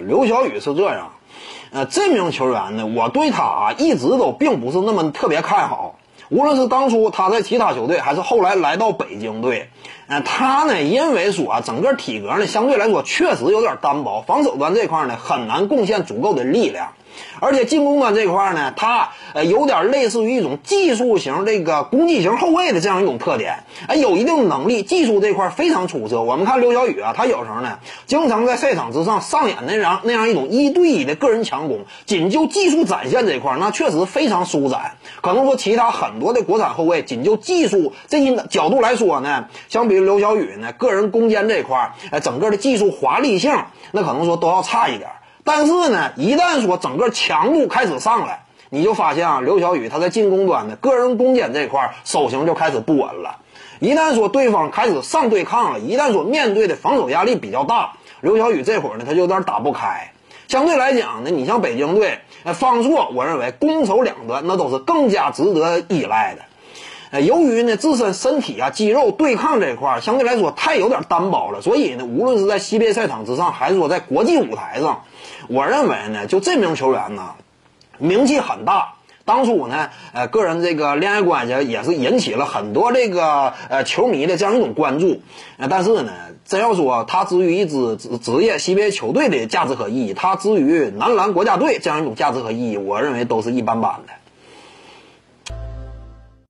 刘晓宇是这样，呃，这名球员呢，我对他啊一直都并不是那么特别看好。无论是当初他在其他球队，还是后来来到北京队，呃，他呢，因为说啊，整个体格呢相对来说确实有点单薄，防守端这块呢很难贡献足够的力量。而且进攻端这块呢，他呃有点类似于一种技术型这个攻击型后卫的这样一种特点，哎，有一定能力，技术这块非常出色。我们看刘晓宇啊，他有时候呢，经常在赛场之上上演那样那样一种一对一的个人强攻，仅就技术展现这块，那确实非常舒展。可能说其他很多的。国产后卫，仅就技术这一角度来说呢，相比于刘晓宇呢，个人攻坚这块，哎，整个的技术华丽性，那可能说都要差一点。但是呢，一旦说整个强度开始上来，你就发现啊，刘晓宇他在进攻端的个人攻坚这块手型就开始不稳了。一旦说对方开始上对抗了，一旦说面对的防守压力比较大，刘晓宇这会儿呢他就有点打不开。相对来讲呢，你像北京队，方硕，我认为攻守两端那都是更加值得依赖的。呃，由于呢自身身体啊肌肉对抗这一块相对来说太有点单薄了，所以呢，无论是在西边赛场之上，还是说在国际舞台上。我认为呢，就这名球员呢，名气很大。当初呢，呃，个人这个恋爱关系也是引起了很多这个呃球迷的这样一种关注。呃，但是呢，真要说他之于一支职职业 CBA 球队的价值和意义，他之于男篮国家队这样一种价值和意义，我认为都是一般般的。